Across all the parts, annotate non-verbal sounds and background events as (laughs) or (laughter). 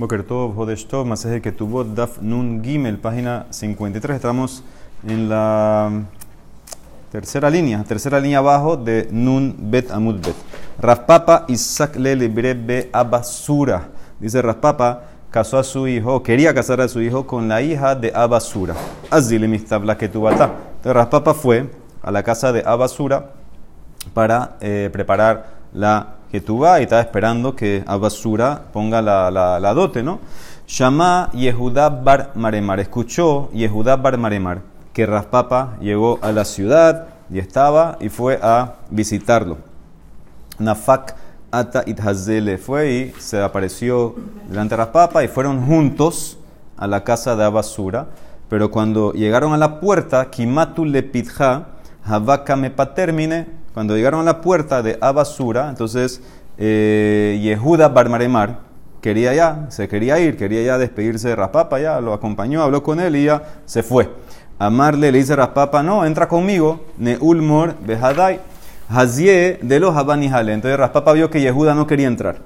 Boker Tov, Hodesh Tov, Masaje tuvo Daf Nun Gimel, página 53. Estamos en la tercera línea, tercera línea abajo de Nun Bet Amud Bet. Raspapa Isaac le libre be Abasura. Dice Raspapa, casó a su hijo, quería casar a su hijo con la hija de Abasura. Así le mistabla tuvo Entonces Raspapa fue a la casa de Abasura para eh, preparar la vas y estaba esperando que Abasura ponga la, la, dote, ¿no? Llama Yehudá Bar Maremar. Escuchó Yehudá Bar Maremar que Raspapa llegó a la ciudad y estaba y fue a visitarlo. Nafak Ata Ithazele fue y se apareeció delante de Raspapa y fueron juntos a la casa de Abasura. Pero cuando llegaron a la puerta, Kimatu le pitja, Havaka me patermine, cuando llegaron a la puerta de Abasura, entonces eh, Yehuda Barmaremar quería ya, se quería ir, quería ya despedirse de Raspapa, ya lo acompañó, habló con él y ya se fue. Amarle le dice Raspapa, no, entra conmigo, Neulmor Behadai, Hazie de los Habanijale. Entonces Raspapa vio que Yehuda no quería entrar.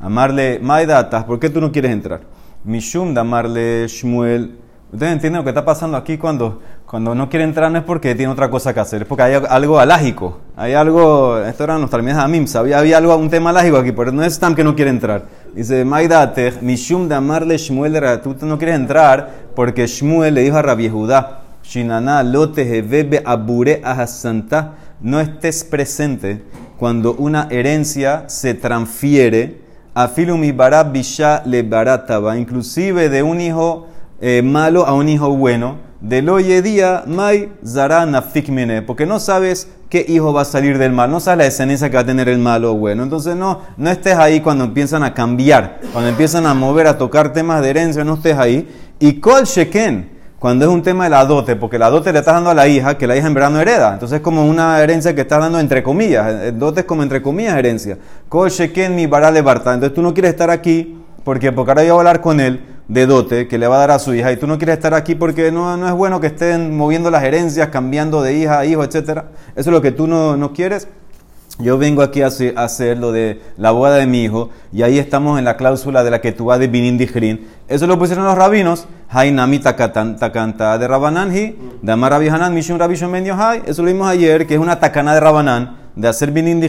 Amarle, Maidatas, ¿por qué tú no quieres entrar? Mishum, Damarle Shmuel Ustedes entienden lo que está pasando aquí cuando, cuando no quiere entrar no es porque tiene otra cosa que hacer, es porque hay algo alágico. Hay algo, esto los términos de Amim, había, había algo, un tema alágico aquí, pero no es tan que no quiere entrar. Dice, Maidate, Mishum de amarle Shmuel, tú no quieres entrar porque Shmuel le dijo a Rabbi Judá, Shinana lote hevebe abure ahasanta, no estés presente cuando una herencia se transfiere a filumi barab bisha le barataba, inclusive de un hijo eh, malo a un hijo bueno. Del hoy día, mai zarana fikmine, porque no sabes qué hijo va a salir del mal, no sabes la descendencia que va a tener el malo o bueno. Entonces no, no estés ahí cuando empiezan a cambiar, cuando empiezan a mover, a tocar temas de herencia, no estés ahí. Y kol sheken, cuando es un tema de la dote, porque la dote le estás dando a la hija, que la hija en verdad no hereda. Entonces es como una herencia que estás dando entre comillas. El dote es como entre comillas herencia. Kol sheken mi barale barta. Entonces tú no quieres estar aquí porque, porque ahora yo voy a hablar con él de dote que le va a dar a su hija y tú no quieres estar aquí porque no, no es bueno que estén moviendo las herencias, cambiando de hija a hijo, etc. Eso es lo que tú no, no quieres. Yo vengo aquí a hacer lo de la boda de mi hijo y ahí estamos en la cláusula de la que tú vas de Binin Eso lo pusieron los rabinos. Hainami takanta de Rabananji, de Amar Rabihanan, Mishun Rabishon Hay. Eso lo vimos ayer, que es una takana de Rabanán de hacer bien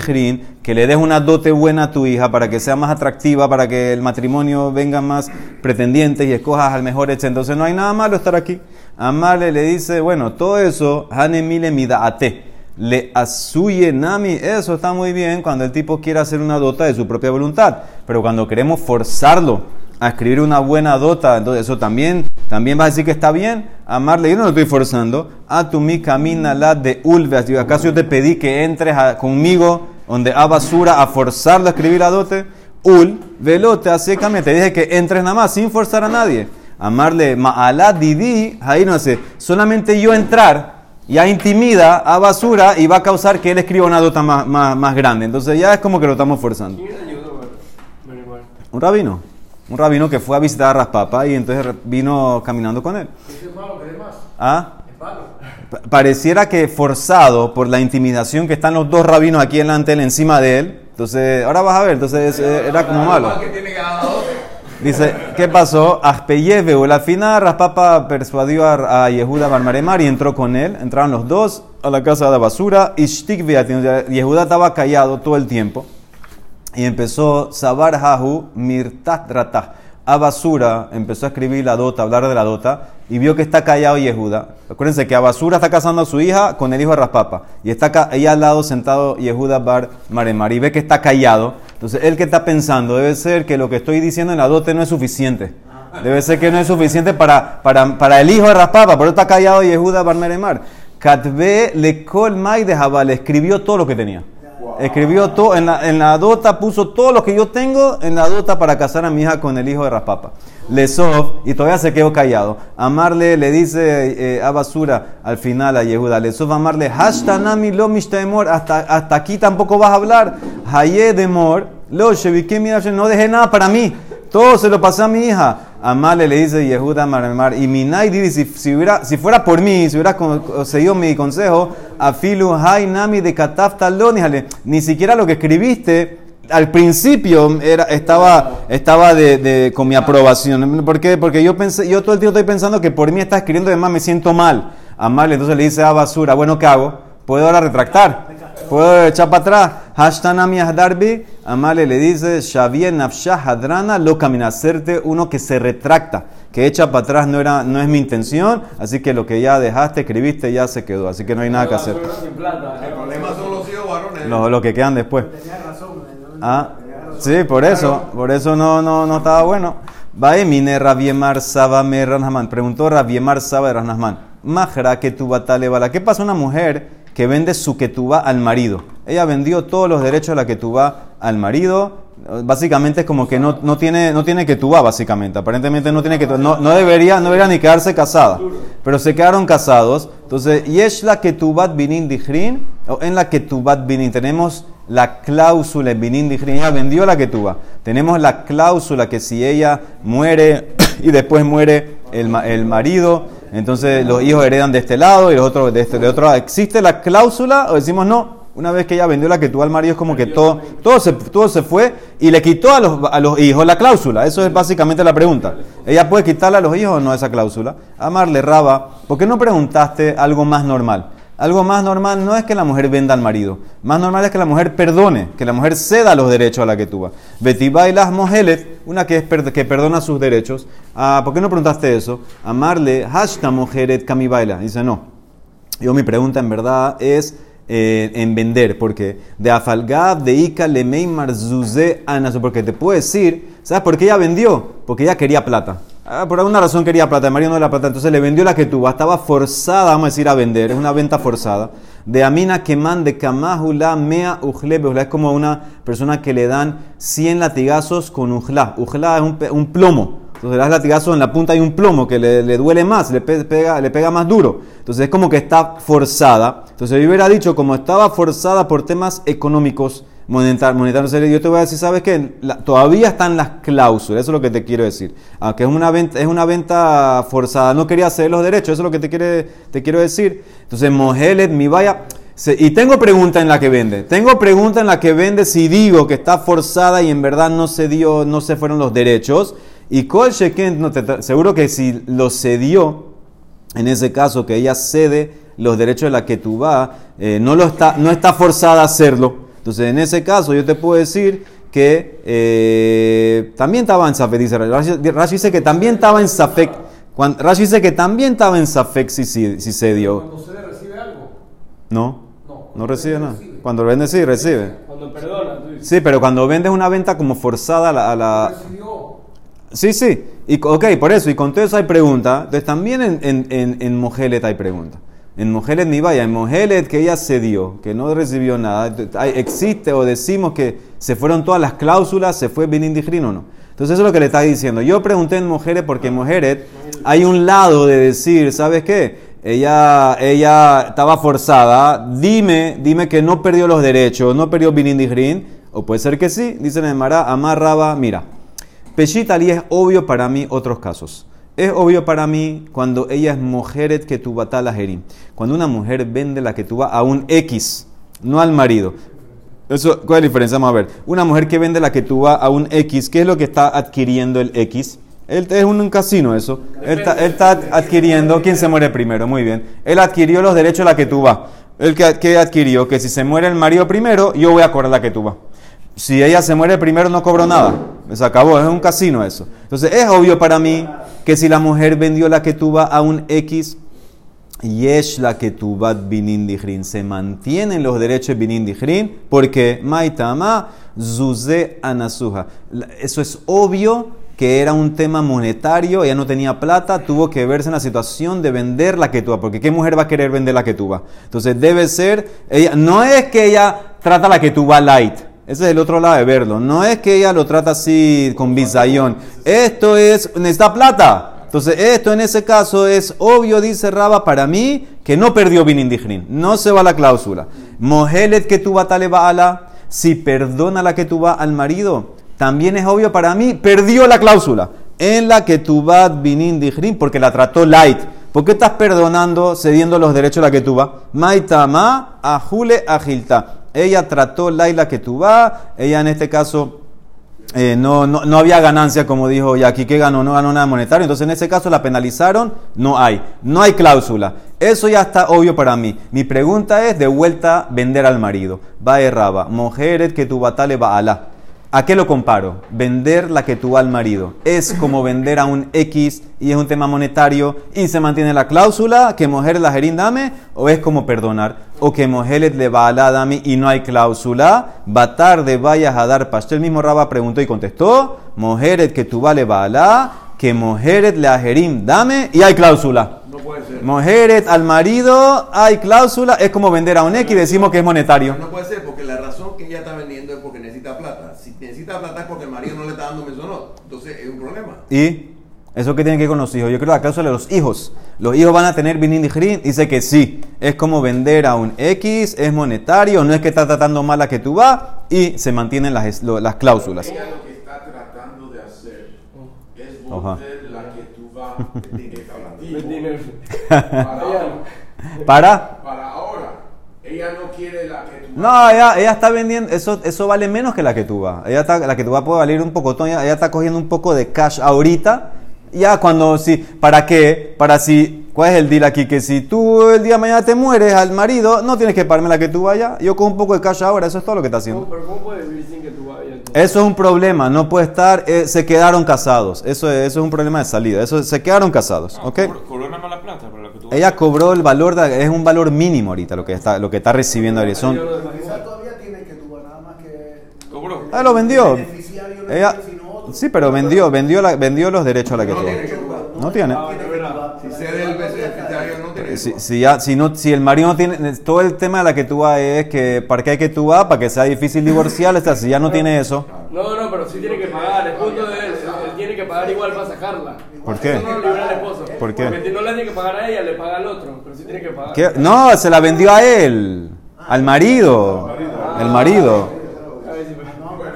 que le des una dote buena a tu hija para que sea más atractiva, para que el matrimonio venga más pretendientes y escojas al mejor hecho. Entonces no hay nada malo estar aquí. Amarle le dice, bueno, todo eso, hanemile ate le asuye nami, eso está muy bien cuando el tipo quiere hacer una dota de su propia voluntad, pero cuando queremos forzarlo a escribir una buena dota, entonces eso también, también va a decir que está bien. Amarle, yo no lo estoy forzando. A tu mi camina la de ulve. ¿Acaso yo te pedí que entres conmigo donde a basura a forzarlo a escribir la dote? Ul, velote, así que te dije que entres nada más sin forzar a nadie. Amarle, ma'ala didi, ahí no sé, solamente yo entrar ya intimida a basura y va a causar que él escriba una dota más, más, más grande. Entonces ya es como que lo estamos forzando. Un rabino. Un rabino que fue a visitar a Raspapa y entonces vino caminando con él. ¿Ah? Pareciera que forzado por la intimidación que están los dos rabinos aquí delante de él, encima de él. Entonces, ahora vas a ver, entonces era como malo. Dice, ¿qué pasó? o al final Raspapa persuadió a, Yehuda Barmaremar y entró con él. Entraron los dos a la casa de basura. Y Yehuda estaba callado todo el tiempo y empezó Sabar Hahu Mirtat Ratah. A basura empezó a escribir la dota, hablar de la dota, y vio que está callado Yehuda. Acuérdense que a basura está casando a su hija con el hijo de Raspapa. Y está ahí al lado sentado Yehuda Bar Maremar. Y ve que está callado. Entonces, él que está pensando, debe ser que lo que estoy diciendo en la dote no es suficiente. Debe ser que no es suficiente para, para, el hijo de Raspapa. Por eso está callado Yehuda Bar Maremar. Katbe le mai de Jabal. Escribió todo lo que tenía. Escribió todo, en la, en dota puso todo lo que yo tengo en la dota para casar a mi hija con el hijo de Raspapa. Lesov, y todavía se quedó callado. Amarle le dice eh, a basura al final a Yehuda. Lesov amarle, hashtanami lo hasta, hasta aquí tampoco vas a hablar. Haye demor, lo no dejé nada para mí. Todo se lo pasé a mi hija. Amale le dice Yehuda Marmar, y Minai dice, si, hubiera, si fuera por mí, si hubiera seguido mi consejo, afilu hay nami de katafta ni siquiera lo que escribiste al principio era, estaba, estaba de, con mi aprobación. ¿Por qué? Porque yo, pensé, yo todo el tiempo estoy pensando que por mí está escribiendo, además me siento mal. Amarle, entonces le dice a basura, bueno, ¿qué hago? ¿Puedo ahora retractar? ¿Puedo echar para atrás? Hashtanami Darby, Amale le dice, Shavien Nafshah Hadrana, lo camina, hacerte uno que se retracta, que echa para atrás no, era, no es mi intención, así que lo que ya dejaste, escribiste, ya se quedó, así que no hay nada que hacer. El problema son los hijos varones. Lo, que quedan después. Ah, sí, por eso, por eso no, no, no estaba bueno. Vaemine Rabiemar Saba me Preguntó Rabiemar Saba de Ranasman. Majra que tu batale bala. ¿Qué pasa una mujer? Que vende su ketubá al marido. Ella vendió todos los derechos de la ketubá al marido. Básicamente es como que no, no tiene, no tiene ketubá, básicamente. Aparentemente no tiene que no, no, debería, no debería ni quedarse casada. Pero se quedaron casados. Entonces, es la ketubat binin dijrin, o en la ketubat binin tenemos la cláusula en binin. Ella vendió la ketubá. Tenemos la cláusula que si ella muere (coughs) y después muere el, el marido, entonces los hijos heredan de este lado y los otros de este de otro lado. ¿Existe la cláusula o decimos no? Una vez que ella vendió la que tuvo al marido es como que todo, todo, se, todo se fue y le quitó a los, a los hijos la cláusula. Eso es básicamente la pregunta. ¿Ella puede quitarle a los hijos o no esa cláusula? Amarle, Raba, ¿por qué no preguntaste algo más normal? Algo más normal no es que la mujer venda al marido. Más normal es que la mujer perdone, que la mujer ceda los derechos a la que tuvo. las Mohelet, una que, es que perdona sus derechos. Ah, ¿Por qué no preguntaste eso? Amarle, hashta Moheret Kamibaila. Dice, no. Yo mi pregunta en verdad es eh, en vender, porque de Afalgab, de Ika, Lemei, Marzuze, Anaso, porque te puedo decir, ¿sabes por qué ella vendió? Porque ella quería plata. Ah, por alguna razón quería plata, el marido no la plata, entonces le vendió la que tuvo. Estaba forzada, vamos a decir, a vender, es una venta forzada. De Amina Keman de Kamahula Mea Ujle, es como una persona que le dan 100 latigazos con Ujla. Ujla es un, plomo. Entonces le das latigazo en la punta hay un plomo que le, duele más, le pega, le pega más duro. Entonces es como que está forzada. Entonces yo hubiera dicho, como estaba forzada por temas económicos, monetarios, yo te voy a decir, ¿sabes qué? todavía están las cláusulas, eso es lo que te quiero decir. Aunque es una venta, es una venta forzada, no quería ceder los derechos, eso es lo que te, quiere, te quiero decir. Entonces, Mohelet, mi vaya. Y tengo pregunta en la que vende. Tengo pregunta en la que vende si digo que está forzada y en verdad no se dio, no se fueron los derechos. Y Sheken, no te, seguro que si lo cedió, en ese caso que ella cede los derechos de la que tú vas, eh, no, lo está, no está forzada a hacerlo. Entonces, en ese caso, yo te puedo decir que eh, también estaba en Safek, dice Rashi, Rashi dice que también estaba en Safek. Rashi dice que también estaba en Safek si, si, se dio. ¿Cuando se recibe algo? No, no, no recibe nada. Cuando vende, sí, recibe. Cuando perdona, Sí, pero cuando vende una venta como forzada a la. A la... Sí, sí. Y, ok, por eso. Y con todo eso hay pregunta. Entonces también en, en, en, en Mojelet hay pregunta. En Mojelet ni vaya. En Mojelet que ella cedió, que no recibió nada. Existe o decimos que se fueron todas las cláusulas, se fue bien o no. Entonces eso es lo que le está diciendo. Yo pregunté en Mojelet porque en Mojelet hay un lado de decir, ¿sabes qué? Ella, ella estaba forzada. Dime, dime que no perdió los derechos, no perdió Binindijrin. O puede ser que sí. Dicen en Mará, amarraba, mira. Peshit Ali es obvio para mí otros casos. Es obvio para mí cuando ella es mujer que tu batala jerim. Cuando una mujer vende la que tú a un X, no al marido. Eso, ¿Cuál es la diferencia? Vamos a ver. Una mujer que vende la que tú a un X, ¿qué es lo que está adquiriendo el X? Él, es un, casino eso. Él está, adquiriendo. ¿Quién se muere primero? Muy bien. Él adquirió los derechos de la que tú vas. Él que, adquirió que si se muere el marido primero, yo voy a cobrar la que tú vas. Si ella se muere primero, no cobro nada. Se acabó, es un casino eso. Entonces es obvio para mí que si la mujer vendió la que tuva a un X, Yesh la que tuvat binin se mantienen los derechos binin dijrin, porque maitama zuze anasuja. Eso es obvio que era un tema monetario, ella no tenía plata, tuvo que verse en la situación de vender la que tuva, porque ¿qué mujer va a querer vender la que tuva? Entonces debe ser, ella, no es que ella trata la que tuva light, ese es el otro lado de verlo. No es que ella lo trata así con bizayón. Esto es, necesita plata. Entonces, esto en ese caso es obvio, dice Raba, para mí, que no perdió Binindijrin. No se va la cláusula. Mohelet que tu batale ala, si perdona la que tú va al marido, también es obvio para mí, perdió la cláusula. En la que tu bat Binindijrin, porque la trató light. ¿Por qué estás perdonando, cediendo los derechos a la que tú va? Maitama, ajule, agilta Ella trató Laila va, ella en este caso eh, no, no, no había ganancia, como dijo y aquí que ganó, no ganó nada monetario. Entonces, en ese caso la penalizaron, no hay. No hay cláusula. Eso ya está obvio para mí. Mi pregunta es, de vuelta, vender al marido. Va erraba. Mujeres que tu batale va a la. ¿A qué lo comparo? Vender la que tú al marido. Es como (laughs) vender a un X y es un tema monetario y se mantiene la cláusula que mujer la gerin dame o es como perdonar o que mujer le va a la dame y no hay cláusula. Va tarde vayas a dar pastel. El mismo Raba preguntó y contestó. Mujeres que tú vale va a la que mujeres le ajerim dame y hay cláusula. No puede ser. Mujeres al marido hay cláusula. Es como vender a un X y decimos que es monetario. No puede ser porque la razón que ella está vendiendo es porque necesita plata. Si necesita plata es porque el marido no le está dando mesonot. Entonces es un problema. ¿Y eso qué tiene que ver con los hijos? Yo creo que la cláusula de los hijos. ¿Los hijos van a tener binin dijrin? Dice que sí. Es como vender a un X, es monetario, no es que está tratando mal a que tú vas y se mantienen las, lo- las cláusulas. Ella lo que está tratando de hacer es Ajá. volver la que tú vas (laughs) para ahora. (laughs) ¿Para? Para ahora. Ella no quiere No, ella, ella está vendiendo, eso, eso vale menos que la que tú vas. Ella está, la que tú vas puede valer un poco, ella, ella está cogiendo un poco de cash ahorita. Ya cuando, si, ¿para qué? Para si, ¿cuál es el deal aquí? Que si tú el día de mañana te mueres al marido, no tienes que pagarme la que tú vayas. Yo cojo un poco de cash ahora, eso es todo lo que está haciendo. ¿Cómo- pero ¿cómo puedes vivir sin que tú vayas? Eso es un problema, no puede estar, eh, se quedaron casados. Eso, es- eso es un problema de salida, eso se quedaron casados, ¿ok? Cobró, cobró nada más la plata que tú Ella cobró el valor, de- es un valor mínimo ahorita lo que está, lo que está recibiendo ahorita. Son- Yo lo demás Quizás igual. todavía tiene que tuvo nada más que. Cobró. Ah, lo vendió. Ella, es, sí, pero vendió, vendió, la- vendió los derechos a la que No tuvo. No tiene. Si cede el beneficiario no tiene que Si, ya, si, no, si el marido no tiene, todo el tema de la que tú vas es que, ¿para qué hay que tú vas? Para que sea difícil divorciar, o sea, si ya no tiene eso, No, no, pero sí tiene que pagar. El punto de él, él tiene que pagar igual para sacarla. ¿Por qué? No lo libera el esposo. ¿Por qué? Porque no le tiene que pagar a ella, le paga al otro. Pero sí tiene que pagar. ¿Qué? No, se la vendió a él, al marido, el marido. A ver si me-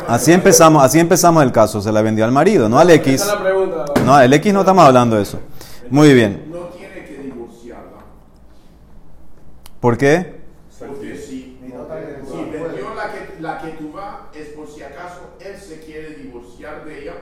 Así empezamos, así empezamos el caso, se la vendió al marido, no al X. la. No, el X no estamos hablando de eso. Muy bien. no tiene que divorciarla. ¿Por qué? Porque si, si vendió la que, la que tú vas es por si acaso él se quiere divorciar de ella,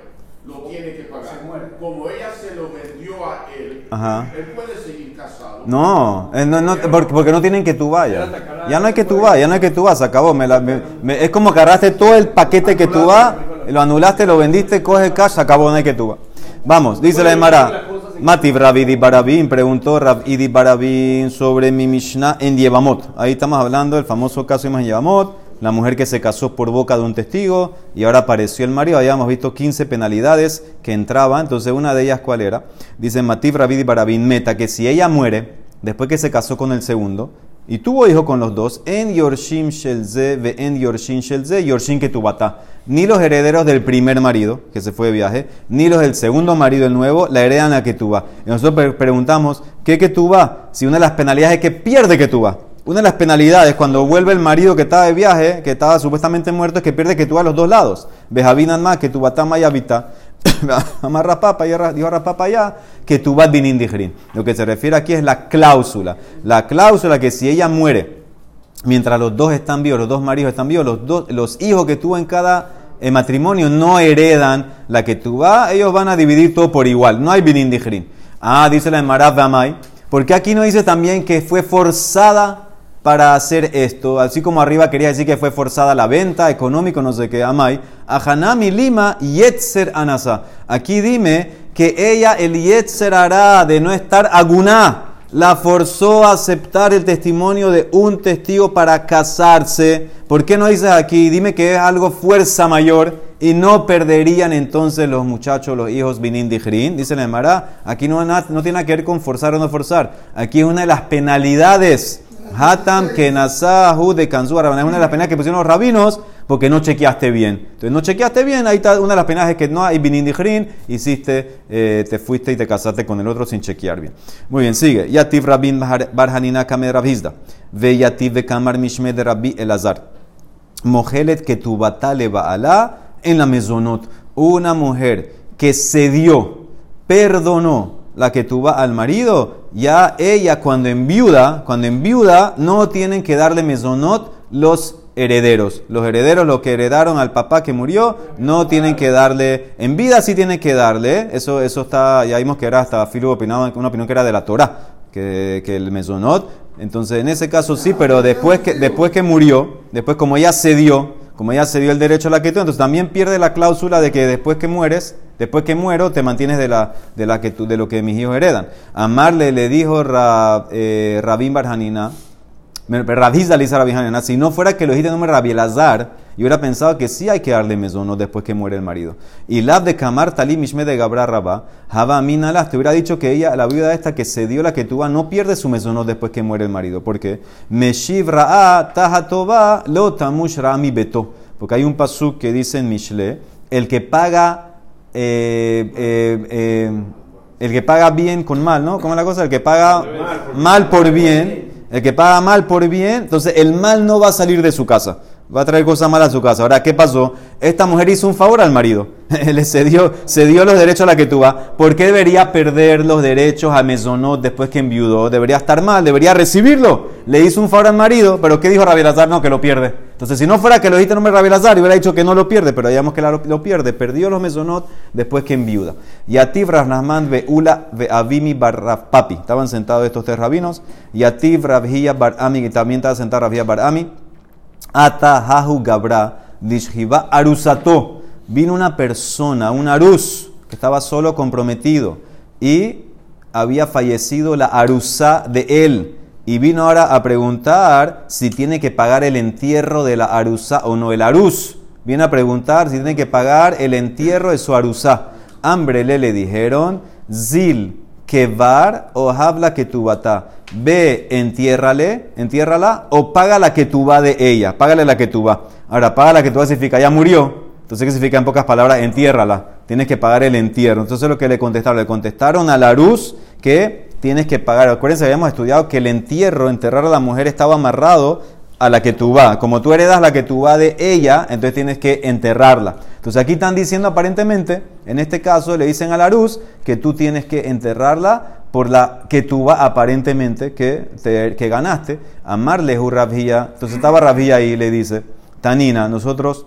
lo tiene que pagar. Como ella se lo vendió a él, Ajá. él puede seguir casado. No, no, no, porque, porque no tienen que tú vayas. Ya no hay que tú vayas, ya no hay que tú vas, se acabó. Me la- me- me- es como que agarraste todo el paquete que tú vas, lo anulaste, lo vendiste, coge el cash, se acabó, no hay que tú vas. Vamos, dice la Emara. Mativ Rabidi Barabin preguntó Rabidi Barabin sobre mi Mishnah en Yevamot. Ahí estamos hablando del famoso caso de Yevamot, la mujer que se casó por boca de un testigo y ahora apareció el marido. Habíamos visto 15 penalidades que entraban. Entonces, una de ellas, ¿cuál era? Dice Mativ Rabidi Barabin Meta que si ella muere después que se casó con el segundo y tuvo hijo con los dos, en Yorshim Shelze, ve en Yorshim Shelze, Yorshim Ketubata. Ni los herederos del primer marido, que se fue de viaje, ni los del segundo marido, el nuevo, la heredan a Ketubá. Y nosotros pre- preguntamos, ¿qué Ketubá? Si una de las penalidades es que pierde Ketubá. Una de las penalidades cuando vuelve el marido que estaba de viaje, que estaba supuestamente muerto, es que pierde Ketubá a los dos lados. Bejabinan más, Ketubá tama y habita. (coughs) Amarra papa, y dijo rapapa ya, que tu din indigrin. Lo que se refiere aquí es la cláusula. La cláusula que si ella muere, mientras los dos están vivos, los dos maridos están vivos, los, dos, los hijos que tuvo en cada eh, matrimonio no heredan la que tú vas, ellos van a dividir todo por igual. No hay bin indigrin. Ah, dice la Emarav Damay. ¿Por qué aquí no dice también que fue forzada para hacer esto? Así como arriba quería decir que fue forzada la venta, económico, no sé qué, Amay. Ahanami Lima, Yetzer Anasa. Aquí dime que ella, el Yetzer hará de no estar aguná, la forzó a aceptar el testimonio de un testigo para casarse. ¿Por qué no dices aquí? Dime que es algo fuerza mayor y no perderían entonces los muchachos, los hijos Binin Dijrin. Dice la Emara, aquí no, no tiene que ver con forzar o no forzar. Aquí es una de las penalidades. Hatam Kenasahu de Kanzua Es una de las penalidades que pusieron los rabinos porque no chequeaste bien. Entonces, no chequeaste bien, ahí está una de las penalidades que no hay Binin Dijrin, hiciste, eh, te fuiste y te casaste con el otro sin chequear bien. Muy bien, sigue. Yativ Rabin Bar- Barhanina Kamed Rabhizda. Ve Yativ de Kamar Mishme de Rabbi Elazar. Mojelet que tu batale baalá en la mesonot. Una mujer que cedió, perdonó la que tuvo al marido, ya ella cuando enviuda, cuando enviuda, no tienen que darle mesonot los herederos. Los herederos, los que heredaron al papá que murió, no tienen que darle, en vida sí tienen que darle, eso, eso está, ya vimos que era hasta Filo opinado, una opinión que era de la Torah, que, que el mesonot, entonces en ese caso sí, pero después que, después que murió, después como se dio, como ya se dio el derecho a la que tú, entonces también pierde la cláusula de que después que mueres, después que muero, te mantienes de, la, de, de lo que mis hijos heredan. Amarle le dijo eh, Rabín Barjanina, si no fuera que lo dijiste nombre de Rabbi Elazar, yo hubiera pensado que sí hay que darle mesono después que muere el marido. Y la de Kamar Talí Mishme de Gabra Rabá, Java Aminalas, te hubiera dicho que ella, la viuda esta que se dio la que tuvo, no pierde su mesono después que muere el marido. ¿Por qué? Meshiv Ra'a Tahatova Lo Tamush Rami Beto. Porque hay un pasuk que dice en Mishle, el que paga eh, eh, eh, el que paga bien con mal, ¿no? ¿Cómo es la cosa? El que paga mal por bien, el que paga mal por bien, entonces el mal no va a salir de su casa. Va a traer cosas malas a su casa. Ahora, ¿qué pasó? Esta mujer hizo un favor al marido. (laughs) Le cedió, cedió los derechos a la que tuvo. ¿Por qué debería perder los derechos a Mesonot después que enviudó? Debería estar mal, debería recibirlo. Le hizo un favor al marido, pero ¿qué dijo Rabbi Elazar? No, que lo pierde. Entonces, si no fuera que lo dijiste nombre Rabbi Elazar, hubiera dicho que no lo pierde, pero digamos que la- lo pierde. Perdió los Mesonot después que enviuda. Y a ti, Rasnahman, Beula, Beavimi, Bar Papi. Estaban sentados estos tres rabinos. Y a ti, Rabhia, Bar Ami, que también estaba sentado Rabhia, Bar Ami. Ata Hahu Gabra Dishhiva Arusato. Vino una persona, un arus, que estaba solo comprometido y había fallecido la arusa de él. Y vino ahora a preguntar si tiene que pagar el entierro de la arusa o no. El arus viene a preguntar si tiene que pagar el entierro de su arusa. Hambre le le dijeron, Zil, Kevar o habla que tu bata. Ve, entiérrale, entiérrala o paga la que tú va de ella. Págale la que tú va. Ahora, paga la que tú va significa ya murió. Entonces, ¿qué significa en pocas palabras? Entiérrala. Tienes que pagar el entierro. Entonces, lo que le contestaron, le contestaron a la que tienes que pagar. Acuérdense, habíamos estudiado que el entierro, enterrar a la mujer, estaba amarrado a la que tú va. Como tú heredas la que tú va de ella, entonces tienes que enterrarla. Entonces aquí están diciendo aparentemente, en este caso le dicen a la luz que tú tienes que enterrarla por la que tú va aparentemente que, que ganaste. Amarle Rabía. Entonces estaba Rabía ahí y le dice, Tanina, nosotros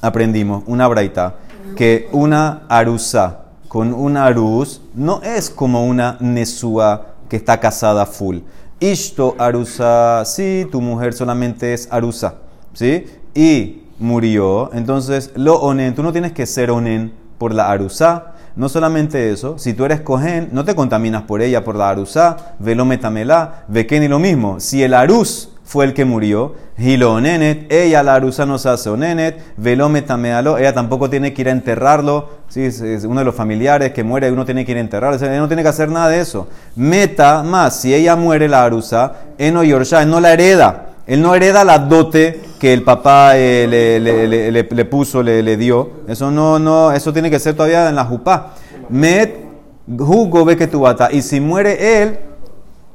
aprendimos una braita que una arusa con una aruz no es como una nesúa que está casada full. Ishto arusa, si tu mujer solamente es arusa, ¿sí? Y murió, entonces lo onen, tú no tienes que ser onen por la arusa. No solamente eso, si tú eres cohen, no te contaminas por ella, por la arusa, velo metamela, ve que ni lo mismo. Si el aruz fue el que murió. Hilo onenet, ella la arusa no se hace onenet, velo metamealo, ella tampoco tiene que ir a enterrarlo. Sí, es, uno de los familiares que muere, uno tiene que ir a enterrarlo. Ella no tiene que hacer nada de eso. Meta más, si ella muere la arusa, eno yorsha, no la hereda. Él no hereda la dote que el papá eh, le, le- le- le- puso, le, dio. Eso no, no, eso tiene que ser todavía en la jupá. Met jugo ve. Y si muere él,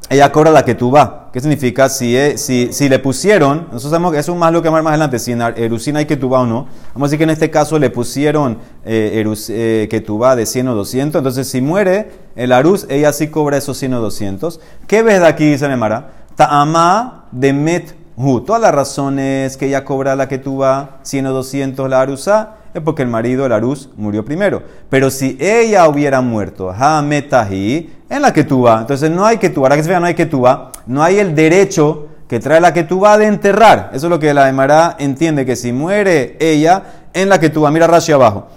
ella cobra la que tú va. ¿Qué significa? Si, si, si le pusieron, nosotros sabemos que eso es más lo que más adelante, si en Erusina hay que tú o no. Vamos a decir que en este caso le pusieron eh, erus- eh, que tú va de 100 o 200. Entonces, si muere el Arus, ella sí cobra esos 100 o 200. ¿Qué ves de aquí, dice Nemara? Ta'ama de met hu. Todas las razones que ella cobra la que tú va 100 o 200 la Arusa es porque el marido, el Arus, murió primero. Pero si ella hubiera muerto, ha metahi, en la que tú va, entonces no hay que tú, ahora que se vea, no hay que tú va, no hay el derecho que trae la que tú va de enterrar. Eso es lo que la Emara entiende, que si muere ella, en la que tú va, mira Rashi abajo.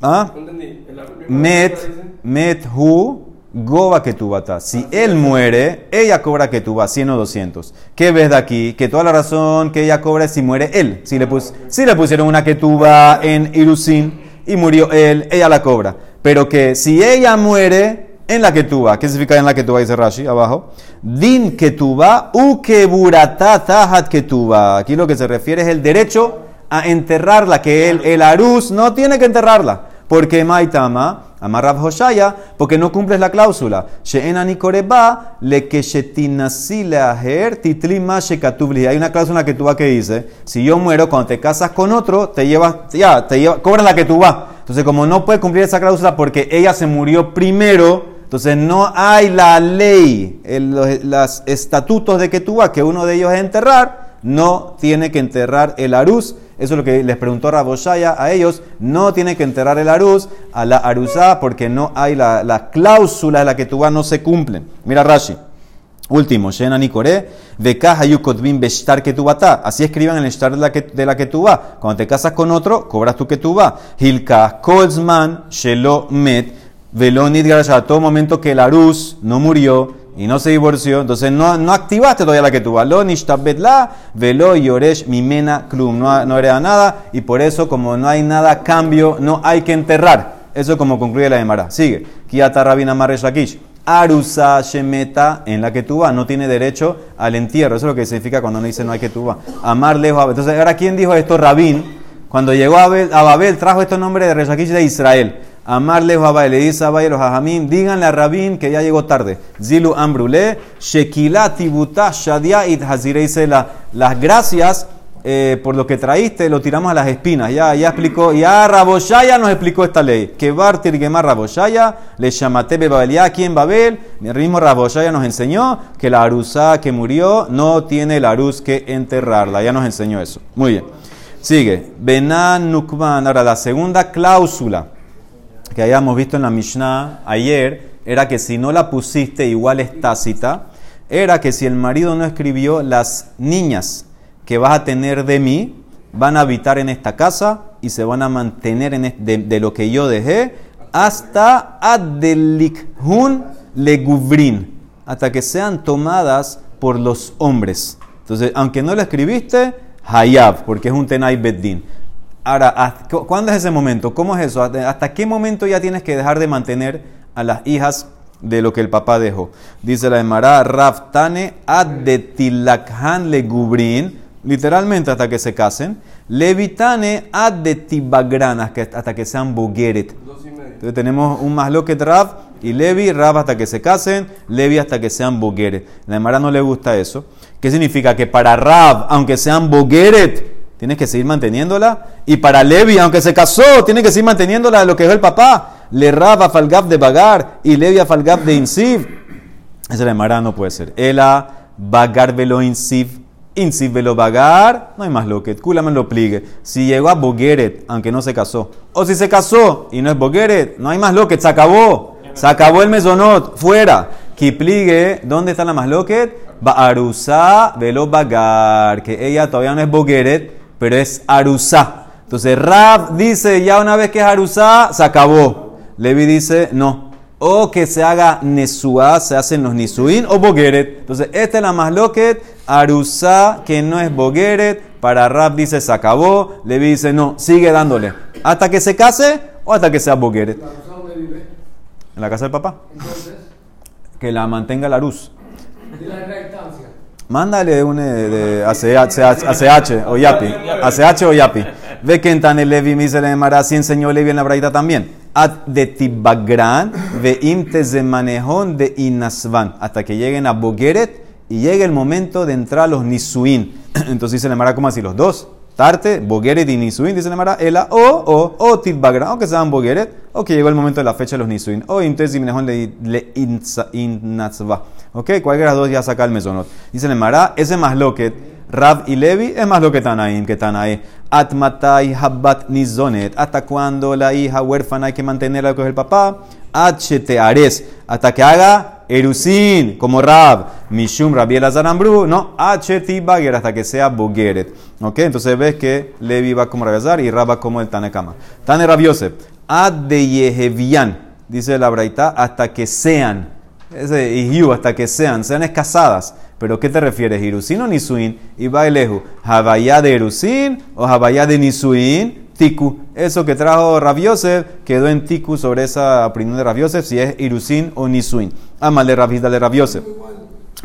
¿Ah? Met, met hu, goba que tú bata. Si él muere, ella cobra vas, 100 o 200. ¿Qué ves de aquí? Que toda la razón que ella cobra es si muere él. Si le, pus- si le pusieron una va en Irusin y murió él, ella la cobra. Pero que si ella muere en la va, ¿qué significa en la va? Dice Rashi abajo. Din va, u que burata tahat va. Aquí lo que se refiere es el derecho a enterrarla, que el, el aruz no tiene que enterrarla. Porque Maitama, Amarrab Hoshaya, porque no cumples la cláusula. She'ena Nikoreba, le que shetinasi leaher titli ma shekatubli. Hay una cláusula que tú va que dice, si yo muero, cuando te casas con otro, te llevas, ya, te lleva, cobras la que tú va. Entonces, como no puede cumplir esa cláusula porque ella se murió primero, Entonces no hay la ley, los los estatutos de Ketubá, que uno de ellos es enterrar, no tiene que enterrar el aruz. Eso es lo que les preguntó Raboshaya a ellos. No tiene que enterrar el aruz a la aruzá porque no hay la, la cláusula de la Ketubá no se cumplen. Mira Rashi. Último, Shena Nikore, Vekah Hayukotvim Beshtar Ketubata. Así escriban el Shtar de la, que- de la. Cuando te casas con otro, cobras tu Ketubá. Hilka Kolzman Shelo Met Velonit A todo momento que el Aruz no murió y no se divorció, entonces no, no activaste todavía la Ketubá. Lo Nishtabetla Velo Yoresh Mimena Klum. No, no hereda nada y por eso, como no hay nada cambio, no hay que enterrar. Eso es como concluye la Gemara. Sigue. Kiata Rabina Maresh Lakish. Arusa Shemeta en la que vas no tiene derecho al entierro. Eso es lo que significa cuando uno dice no hay que vas. Amar lejos. a- Entonces, ahora, ¿quién dijo esto? Rabín. Cuando llegó a Babel trajo estos nombres de Reshakish de Israel. Amar lejos a Babel. Le dice a los Jajamim, díganle a Rabín que ya llegó tarde. Zilu Ambrule, Shekilah Tibuta Shadia It las gracias eh, por lo que traíste, lo tiramos a las espinas. Ya, ya explicó, ya Raboshaya nos explicó esta ley. Que Bartir Gemar Raboshaya, le llamate Bebabelia aquí en Babel. El mismo Raboshaya nos enseñó que la arusa que murió no tiene la aruz que enterrarla. Ya nos enseñó eso. Muy bien. Sigue. Benan Nukman. Ahora, la segunda cláusula que habíamos visto en la Mishnah ayer era que si no la pusiste igual es tácita, era que si el marido no escribió las niñas que vas a tener de mí van a habitar en esta casa y se van a mantener en de, lo que yo dejé hasta adelikhun legubrin, hasta que sean tomadas por los hombres. Entonces, aunque no la escribiste, hayab, porque es un tenai beddin. Ahora, ¿hasta cu- ¿cuándo es ese momento? ¿Cómo es eso? ¿Hasta qué momento ya tienes que dejar de mantener a las hijas de lo que el papá dejó? Dice la Emara, Raftane adetilakhan legubrin, literalmente hasta que se casen. Levitane adetibagran, hasta que- sean bogueret. Entonces tenemos un masloquet Rav y Levi, Rav hasta que se casen, Levi hasta que sean bogueret. La Emara no le gusta eso. ¿Qué significa? Que para Rav, aunque sean bogueret, tienes que seguir manteniéndola. Y para Levi, aunque se casó, tiene que seguir manteniéndola de lo que dejó el papá. Le Rav a Falgab de Bagar y Levi a Falgab de Insiv. Esa la no puede ser. Ela Bagar velo Insiv. Insiv velo Bagar. No hay más lo que. Lo pligue. Si llegó a Bogueret, aunque no se casó. O si se casó y no es Bogueret, no hay más lo que. Se acabó. Se acabó el mesonot. Fuera. Kipligue. ¿Dónde está la más loquet? Baarusa velo Bagar. Que ella todavía no es Bogueret, pero es Arusa. Entonces Rab dice ya una vez que es Arusa, se acabó. Levi dice no. O que se haga Nesuá, se hacen los Nisuín o Bogueret. Entonces, esta es la más loquet, Arusá, que no es Bogueret. Para Rab dice se acabó. Levi dice no, sigue dándole. Hasta que se case o hasta que sea Bogueret. ¿La persona dónde vive? En la casa del papá. Entonces, Que la mantenga la luz. de la distancia. Mándale un eh, de ACH, o Yapi. ACH o Yapi. Ve que en Levi la Emara, así enseñó Levi en la braita también. At de Tibagran, ve imtes de manejón de Inasvan. Hasta que lleguen a Bogueret y llegue el momento de entrar a los Nisuin. (clears throat) Entonces dice la Emara, ¿cómo así? Los dos. Tarte, Bogueret y Nisuin, dice la Emara, Ela, o, o, o Tibagran, o que sean Bogueret, o que llegó el momento de la fecha de los Nisuin. O imtes de manejón de le Insa- Inasva. ¿Ok? Cualquiera de las dos ya saca el mesonot. Dice la Emara, ese más loquet. Rab y Levi es más lo que Tanaim, que Tanae. Atmatai habat nizonet. ¿Hasta cuando la hija huérfana hay que mantenerla con el papá? Hte ares. Hasta que haga erusin, como Rab. Mishum Rabi Elazar Ambru. No, Hti bager, hasta que sea bogeret. ¿Ok? Entonces ves que Levi va como Rabiazar y Rab va como el Tanekama. Tane Rab Yosef. Ad de Yehevian. Dice la Braita, hasta que sean. Ese ihiu, hasta que sean, sean casadas. ¿Pero qué te refieres? ¿Irusin o Nisuin? Y va eleju. ¿Javayá de Irusin o Javayá de Nisuin? Tiku. Eso que trajo Rabiosef quedó en Tiku sobre esa opinión de Rabiosef, si es Irusin o Nisuin. Amale Rabida de Rabiosef.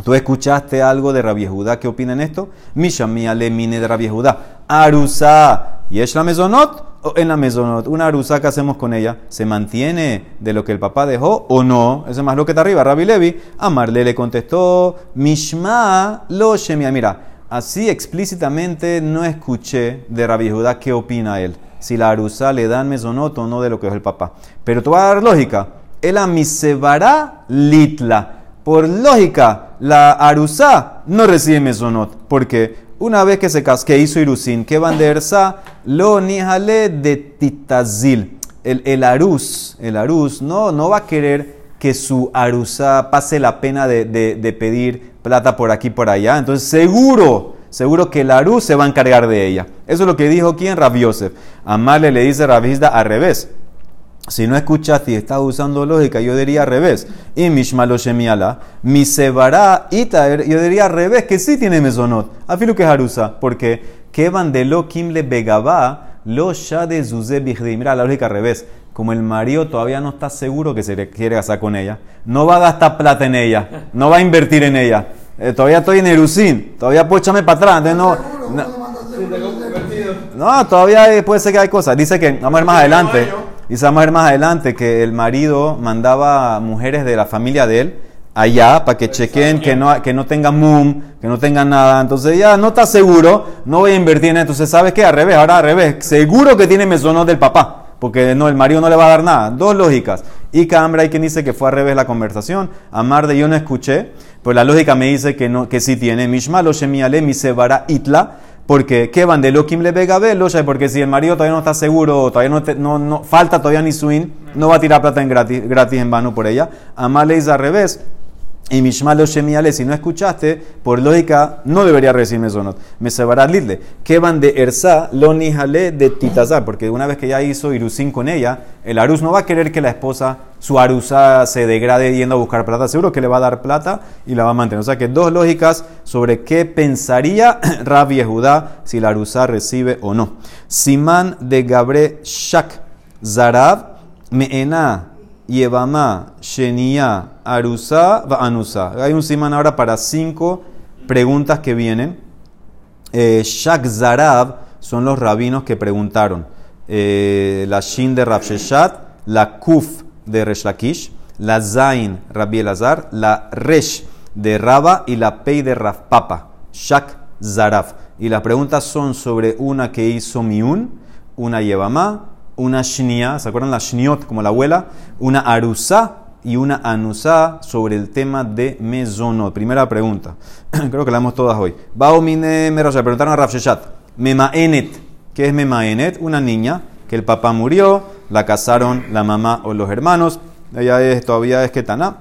¿Tú escuchaste algo de Rabbi Judá? ¿Qué opina en esto? Misha mía le de Rabbi Judá. Arusa. ¿Y es la mesonot? ¿O en la mesonot? Una arusa que hacemos con ella, ¿se mantiene de lo que el papá dejó o no? Eso es más lo que está arriba. Rabbi Levi, Amarle le contestó, Mishma lo shemia. Mira, así explícitamente no escuché de Rabbi Judá qué opina él. Si la arusa le dan mesonot o no de lo que es el papá. Pero tú vas a dar lógica. El amisebara litla. Por lógica, la arusa no recibe mesonot. Porque una vez que se cas que hizo Irusin, que van de Ersa, lo nihale de titazil. El, el el arus no, no va a querer que su arusa pase la pena de, de- pedir plata por aquí por allá. Entonces, seguro, seguro que el arus se va a encargar de ella. Eso es lo que dijo quien, Rav Yosef. Amale le dice Ravizda al revés. Si no escuchaste y estás usando lógica, yo diría al revés. Y Mishmalo Shemiala, mi Sebara Itaer, yo diría al revés, que sí tiene mesonot. Afilo que Harusa, porque que vandelo Kim le begaba, lo shade zuze. Mira la lógica al revés. Como el marido todavía no está seguro que se le quiere casar con ella, no va a gastar plata en ella, no va a invertir en ella. Eh, todavía estoy en Erusín, todavía puedo echarme para atrás. Entonces no, no- no, todavía eh, puede ser que hay cosas. Dice que, vamos a ver más adelante, dice a ver más adelante que el marido mandaba mujeres de la familia de él allá para que chequen que no, que no tengan mum, que no tengan nada. Entonces ya no está seguro, no voy a invertir en eso. Entonces, ¿sabes qué? Al revés, ahora al revés. Seguro que tiene mesonot del papá, porque no, el marido no le va a dar nada. Dos lógicas. Y Cambra hay quien dice que fue al revés la conversación. Amar de yo no escuché, pues la lógica me dice que, no, que sí tiene. Mishma lo shemiale mi itla. Porque, ¿qué van de Lokim le pega velo? Porque si el marido todavía no está seguro, todavía no, no, no falta todavía ni swing, no va a tirar plata en gratis, gratis en vano por ella. Amale es al revés. Y Mishma lo shemiale, si no escuchaste, por lógica, no debería recibir mesonot. Me sebará lidle. Que van de Ersa, lo nihale de Titazar. Porque una vez que ya hizo Irusin con ella, el Arus no va a querer que la esposa, su Arusa, se degrade yendo a buscar plata. Seguro que le va a dar plata y la va a mantener. O sea que dos lógicas sobre qué pensaría (clears throat) Rabbi Yehudá si la Arusa recibe o no. Simán de Gabre Shak Zarab Meena Yevamá, Shenia, Arusa, Anusa. Hay un simán ahora para cinco preguntas que vienen. Eh, Shak Zarab son los rabinos que preguntaron. Eh, la Shin de Rav Sheshat, la Kuf de Resh Lakish, la Zain Rabbi Elazar, la Resh de Raba y la Pei de Rav Papa. Shak Zarab. Y las preguntas son sobre una que hizo Miun, una Yevamá, una shnia, ¿se acuerdan la shniot como la abuela? Una arusa y una anusa sobre el tema de mesonot. Primera pregunta. (clears throat) Creo que la hemos todas hoy. Baomine Merosha, preguntaron a Rav Sheshat. Memaenet. ¿Qué es Memaenet? Una niña que el papá murió, la casaron la mamá o los hermanos. Ella es, todavía es Ketaná.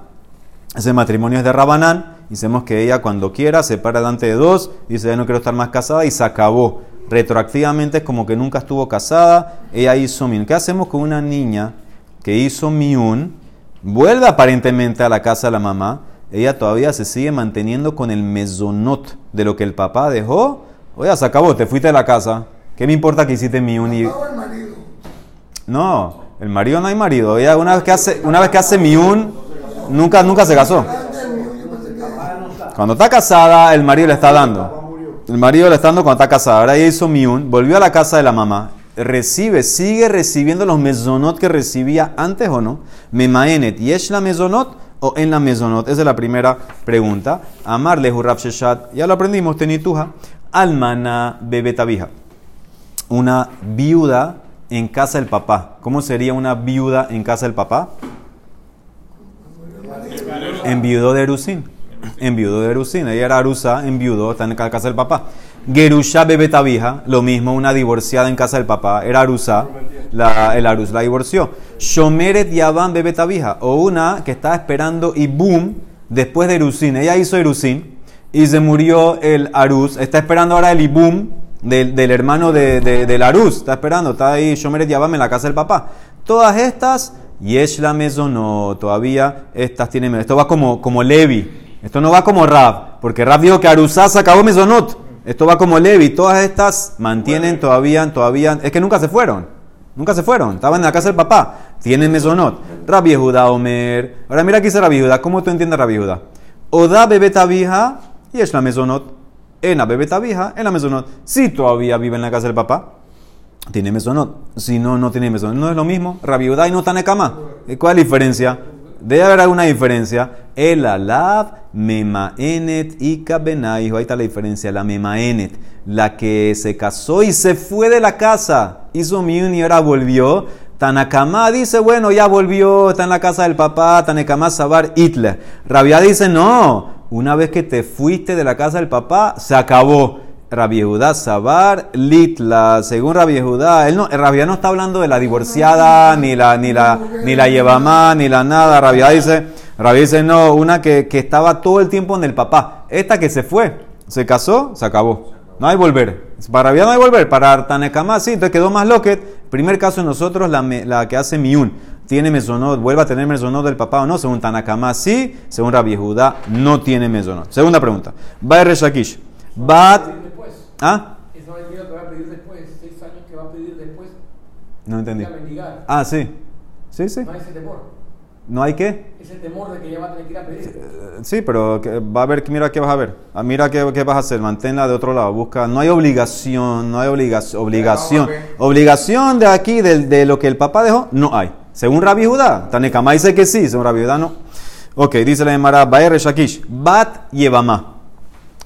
Ese matrimonio es de Rabanán. Dicemos que ella cuando quiera se para delante de dos, dice ya no quiero estar más casada y se acabó. Retroactivamente es como que nunca estuvo casada, ella hizo miun. ¿Qué hacemos con una niña que hizo miun? Vuelve aparentemente a la casa de la mamá, ella todavía se sigue manteniendo con el mesonot de lo que el papá dejó. Oye, se acabó, te fuiste de la casa. ¿Qué me importa que hiciste miun? Y... No, el marido no hay marido. Ella una vez que hace, una vez que hace miun, nunca, nunca se casó. Cuando está casada, el marido le está dando. El marido le está dando cuando está casada. Ahora ella hizo miun, volvió a la casa de la mamá. Recibe, sigue recibiendo los mesonot que recibía antes o no. Memaenet, ¿y es la mesonot o en la mesonot? Esa es la primera pregunta. Amarle Hurrab Sheshat, ya lo aprendimos, tenituja. Almana bebetabija. Una viuda en casa del papá. ¿Cómo sería una viuda en casa del papá? Enviudó de Erusín. Enviudó de Erusín. Ella era Arusa, enviudó, está en casa del papá. Gerusha bebetabija, lo mismo, una divorciada en casa del papá. Era Arusa, la, el Arus la divorció. Shomeret Yavam bebetabija, o una que estaba esperando y boom, después de Erusín. Ella hizo Erusín y se murió el Arus. Está esperando ahora el Ibum del, del hermano de, de- del Arus. Está esperando, está ahí Shomeret Yavam en la casa del papá. Todas estas, Yesh la no, todavía estas tienen. Esto va como, como Levi. Esto no va como Rab, porque Rab dijo que Arusá se acabó mesonot. Esto va como Levi. Todas estas mantienen todavía, todavía. Es que nunca se fueron. Nunca se fueron. Estaban en la casa del papá. Tienen mesonot. Rabbi Judá Omer. Ahora mira aquí dice Rabbi Judá. ¿Cómo tú entiendes Rabbi Judá? Oda bebetavija y es la mesonot. En la bebetavija, en la mesonot. Si todavía vive en la casa del papá, tiene mesonot. Si no, no tiene mesonot. No es lo mismo. Rabbi Judá y no Tanekama. ¿Cuál es la diferencia? Debe haber alguna diferencia. El alab, memaenet y kabenaijo. Ahí está la diferencia. La memaenet, la que se casó y se fue de la casa, hizo miun y ahora volvió. Tanakama dice, bueno, ya volvió, está en la casa del papá, Tanakama Sabar Hitler. Rabia dice, no, una vez que te fuiste de la casa del papá, se acabó. Rabbi Judá Sabar Litla, según Rabbi Judá, él no, Rabia no está hablando de la divorciada, ni la, ni la, ni la ni la nada. Rabia dice, Rabia dice, no, una que, que estaba todo el tiempo en el papá. Esta que se fue, se casó, se acabó. No hay volver. Para Rabia no hay volver. Para Tanekama sí, entonces quedó más loquet. Primer caso nosotros, la, la que hace miun. Tiene mesonot, vuelve a tener mesonot del papá o no. Según Tanakama sí, según Rabbi Judá no tiene mesonot. Segunda pregunta. Va Reshakish. Bat. ¿Ah? Esa mentira que va a pedir después, seis años que va a pedir después, No entendí. ir a mendigar. Ah, sí. Sí, sí. No hay ese temor. ¿No hay qué? Ese temor de que ella va a tener que ir a pedir. Eh, Sí, pero va a ver, mira qué vas a ver. Ah, Mira qué, qué vas a hacer. Manténla de otro lado. Busca. No hay obligación, no hay obligación. Obligación. Obligación de aquí, de, de lo que el papá dejó, no hay. Según Rabbi Judá. Tanekama dice que sí, según Rabbi Judá no. Ok, dice la Gemara, Baer Shakish. Bat Yevama.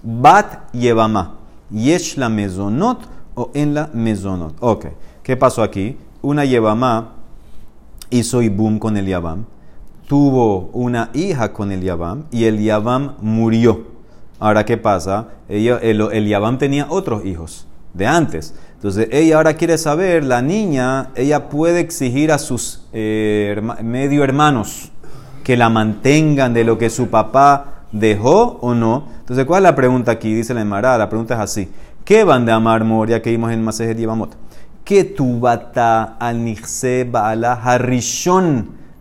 Bat Yevama. Yesh la mezonot o en la mezonot. Ok, ¿qué pasó aquí? Una Yevama hizo Ibum con el Yabam, tuvo una hija con el Yabam y el Yabam murió. Ahora, ¿qué pasa? Ella, el, el Yabam tenía otros hijos de antes. Entonces, ella ahora quiere saber, la niña, ella puede exigir a sus eh, medio hermanos que la mantengan de lo que su papá dejó o no. Entonces, ¿cuál es la pregunta aquí? Dice la Emara, la pregunta es así. ¿Qué van de amar Moria que vimos en Masejet Yevamot? ¿Qué tubata al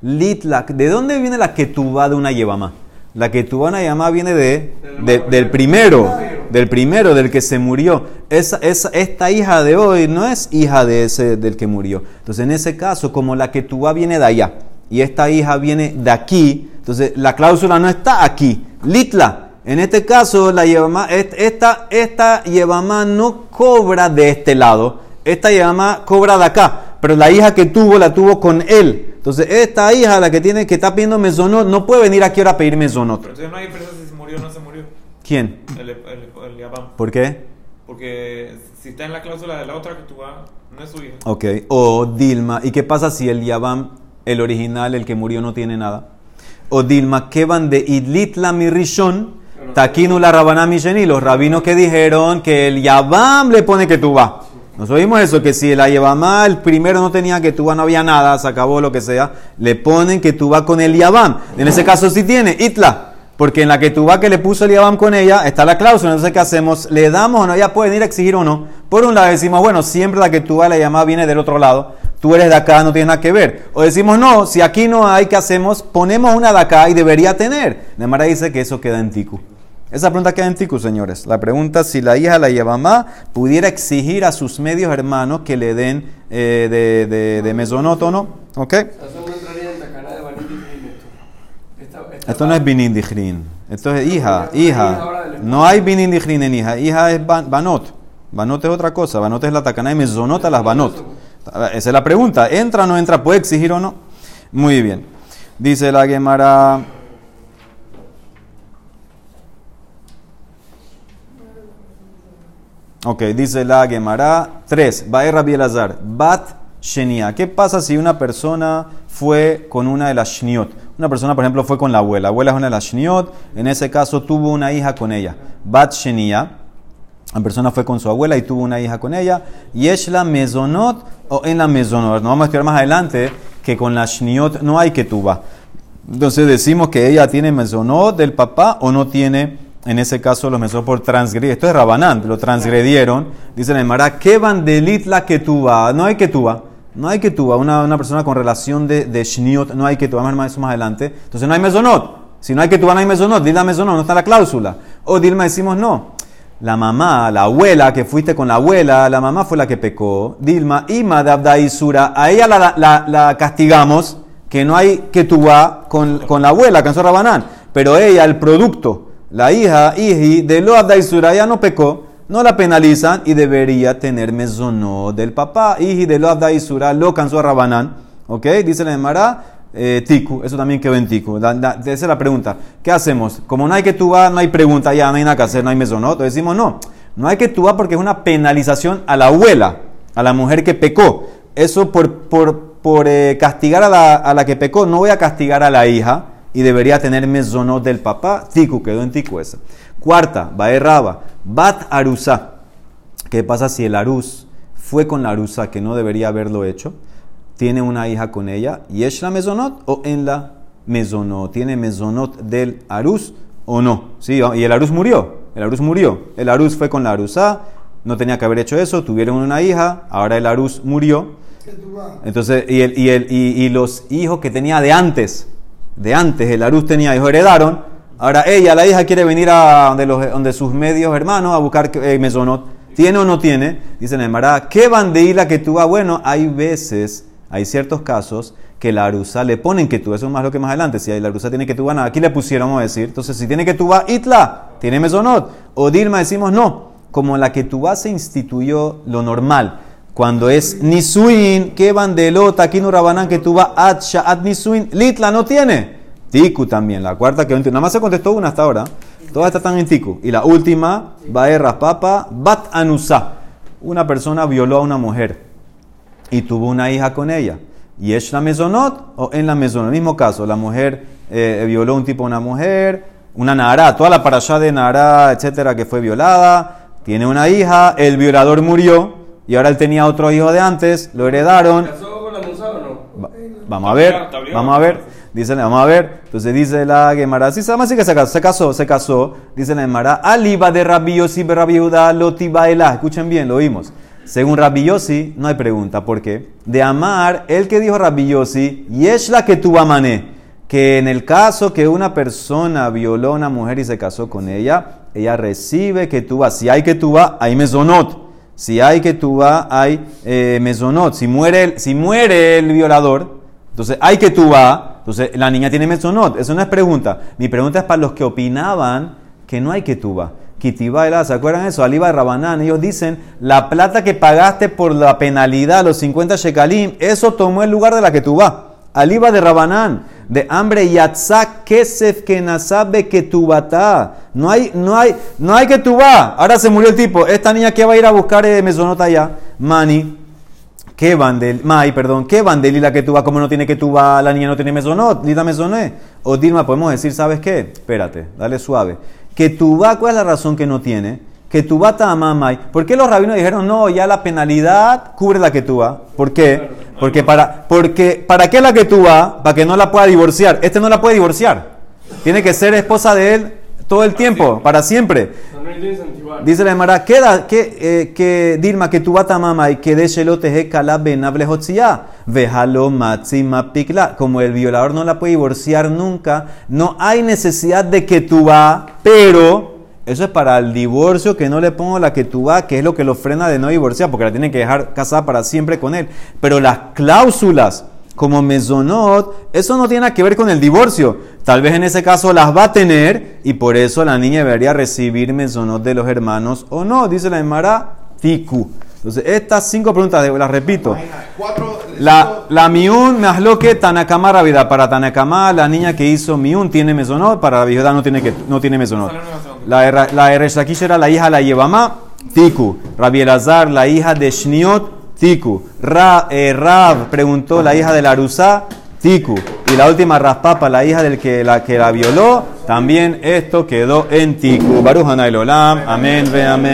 litlak? ¿De dónde viene la ketubá de una yevamá? La ketubá de una yevamá viene de, de- del primero, del primero, del que se murió. Esa, esa- esta hija de hoy no es hija de ese del que murió. Entonces, en ese caso, como la ketubá viene de allá y esta hija viene de aquí, entonces la cláusula no está aquí. Litla. En este caso, la yevamá, est- esta, esta no cobra de este lado, esta yevamá cobra de acá, pero la hija que tuvo la tuvo con él. Entonces, esta hija, la que tiene que está pidiendo mesonot, no puede venir aquí ahora a pedir mesonot. Pero entonces no hay diferencia si se murió o no se murió. ¿Quién? El, el. ¿Por qué? Porque si está en la cláusula de la otra que tú vas, no es su hija. Ok. O Dilma. ¿Y qué pasa si el Yabam, el original, el que murió, no tiene nada? O Dilma, que van de Idlit la Mirishon, Taquinu la Rabaná Misheni, los rabinos que dijeron que el Yabam le pone que tú vas. Nos oímos eso, que si la Yabamá, el primero no tenía que tú no había nada, se acabó lo que sea, le ponen que vas con el Yabam. En ese caso sí tiene, Itla. Porque en la que vas que le puso el Yabam con ella, está la cláusula. Entonces, ¿qué hacemos? ¿Le damos o no? Ella puede venir a exigir o no. Por un lado decimos, bueno, siempre la que vas, la llamada viene del otro lado. Tú eres de acá, no tienes nada que ver. O decimos, no, si aquí no hay, ¿qué hacemos? Ponemos una de acá y debería tener. Nemara dice que eso queda en tiku. Esa pregunta queda en tiku, señores. La pregunta si la hija, la Yabamá, pudiera exigir a sus medios hermanos que le den eh, de, de, de mesonótono. ¿Ok? Esto. No es binin dijrin. Esto es hija, hija No hay binin dijrin en hija. Hija es ban- banot. Banot es otra cosa. Banot es la takana y mesonot a las banot. Esa es la pregunta. ¿Entra o no entra? ¿Puede exigir o no? Muy bien. Dice la Gemara. Ok, dice la Gemara 3. Baer Rabbi Elazar. Bat Shenia. ¿Qué pasa si una persona fue con una de las Shniot? Una persona, por ejemplo, fue con la abuela. La abuela es una de las Shniot. En ese caso tuvo una hija con ella. Bat Shenia. La persona fue con su abuela y tuvo una hija con ella. Y es la mezonot o en la mezonot. Nos vamos a estudiar más adelante que con la shniot no hay que tuba. Entonces decimos que ella tiene mezonot del papá o no tiene, en ese caso, los mezonot por transgredir. Esto es Rabanán, lo transgredieron. Dice la Emara, ¿qué bandelit la que tuba? No hay que tuba. No hay que tuba. Una, una persona con relación de, de shniot no hay que tuba. Vamos a eso más adelante. Entonces no hay mezonot. Si no hay que tuba, no hay mezonot. Dilma mezonot, no está la cláusula. O Dilma decimos no. La mamá, la abuela, que fuiste con la abuela, la mamá fue la que pecó. Dilma, Ima de Abdaisura, a ella la, castigamos, que no hay que tuba con, con la abuela, cansó Rabanán. Pero ella, el producto, la hija, hiji, de lo Abdaisura, ella no pecó, no la penalizan y debería tener mesonó del papá. Hiji de lo Abdaisura, lo cansó Rabanán. ¿Ok? Dice la Emara, eh, tiku, eso también quedó en tiku. Esa es la pregunta. ¿Qué hacemos? Como no hay que tuba, no hay pregunta, ya no hay nada que hacer, no hay mesonot. Entonces decimos, no, no hay que tuba porque es una penalización a la abuela, a la mujer que pecó. Eso por, por por eh, castigar a la, a la que pecó, no voy a castigar a la hija y debería tener mesonot del papá. Tiku, quedó en tiku esa. Cuarta, Baerraba, Bat Arusa. ¿Qué pasa si el Arus fue con la Arusa que no debería haberlo hecho? Tiene una hija con ella, y es la mesonot o en la mesonot. ¿Tiene mesonot del Arus o no? ¿Sí? Y el Arus murió. El Arus murió. El Arus fue con la Arusa, no tenía que haber hecho eso, tuvieron una hija, ahora el Arus murió. Entonces, y, el, y, el, y, y los hijos que tenía de antes, de antes, el Arus tenía hijos, heredaron. Ahora ella, la hija, quiere venir a donde, los, donde sus medios hermanos a buscar eh, mesonot. ¿Tiene o no tiene? Dice la Emara, ¿qué bandeila que tú Bueno, hay veces, hay ciertos casos que la arusa le ponen que tú, eso es más lo que más adelante, si la arusa tiene que tú nada, aquí le pusieron, a decir, entonces si tiene que tú itla, tiene mesonot, o dirma decimos no, como la que tú se instituyó lo normal, cuando es nisuin, que bandelota, aquí no rabanán que tú va at sha'at nisuin, litla no tiene, tiku también, la cuarta que nada más se contestó una hasta ahora, todas están en tiku, y la última, baerras papa, bat anusa, una persona violó a una mujer y tuvo una hija con ella. ¿Y es la mesonot o en la mesonot? El mismo caso, la mujer eh, violó un tipo a una mujer, una nara, toda la parashá de nara, etcétera, que fue violada, tiene una hija, el violador murió y ahora él tenía otro hijo de antes, lo heredaron. ¿Casó con la musa o no? Va- vamos a ver, vamos a ver. Dice, vamos a ver. Entonces dice la Gemara, sí, sabemos así que se casó, se casó, se casó. Dice la Gemara, aliba de Rabbi Yossi, be Rabbi Yehuda, lo tibaela. Escuchen bien, lo oímos. Según Rabbi Yossi, no hay pregunta. ¿Por qué? De amar, el que dijo Rabbi Yossi, y es la que tuvo mané. Que en el caso que una persona violó a una mujer y se casó con ella, ella recibe que tuva. Si hay que tuva, hay mesonot. Si hay que tuva, hay eh, mesonot. Si muere, el, si muere el violador, entonces hay que tuva. Entonces la niña tiene mesonot. Eso no es pregunta. Mi pregunta es para los que opinaban que no hay que tuva. Kitibaila, ¿se acuerdan eso? Aliba Rabanán, ellos dicen, la plata que pagaste por la penalidad, los 50 shekalim, eso tomó el lugar de la que tú vas. Aliba de Rabanán, de hambre yatzak kesef kenasabe que tu No hay, no hay, no hay que tu Ahora se murió el tipo. Esta niña que va a ir a buscar eh, mesonota allá. Mani. ¿Qué bandel? Mai, perdón. ¿Qué bandelila que tú vas? Como no tiene que tú vas? La niña no tiene mesonot. Lita mesoné. O Dilma, podemos decir, ¿sabes qué? Espérate, dale suave. Que tu va, ¿cuál es la razón que no tiene? Que tu va tamamay. ¿Por qué los rabinos dijeron, no, ya la penalidad cubre la que tú va? ¿Por qué? Porque para, porque, ¿para qué la que tú va? Para que no la pueda divorciar. Este no la puede divorciar. Tiene que ser esposa de él todo el tiempo, para siempre. No que incentivar. Dice la Emara, queda que, eh, que Dilma, que tu mama y que de shelote vejalo matzima pikla. Como el violador no la puede divorciar nunca, no hay necesidad de que tú va, pero eso es para el divorcio que no le pongo la que tú va, que es lo que lo frena de no divorciar, porque la tienen que dejar casada para siempre con él. Pero las cláusulas como mesonot, eso no tiene nada que ver con el divorcio. Tal vez en ese caso las va a tener y por eso la niña debería recibir mesonot de los hermanos o no, dice la Emara Tiku. Entonces, estas cinco preguntas, las repito. Cuatro. La, la miun me que Tanakama Rabida. Para Tanakama, la niña que hizo miun tiene mesonot, para la viuda no tiene, que, no tiene mesonot. La, la Ereshakish era la hija de la Yevamá, Tiku. Rabbi Elazar, la hija de Shniot, Tiku. Ra, eh, Rab preguntó la hija de la Arusá, Tiku. Y la última Raspapa, la hija del que la, que la violó, también esto quedó en Tiku. Baruch Hanay Olam. Amén, ve amén.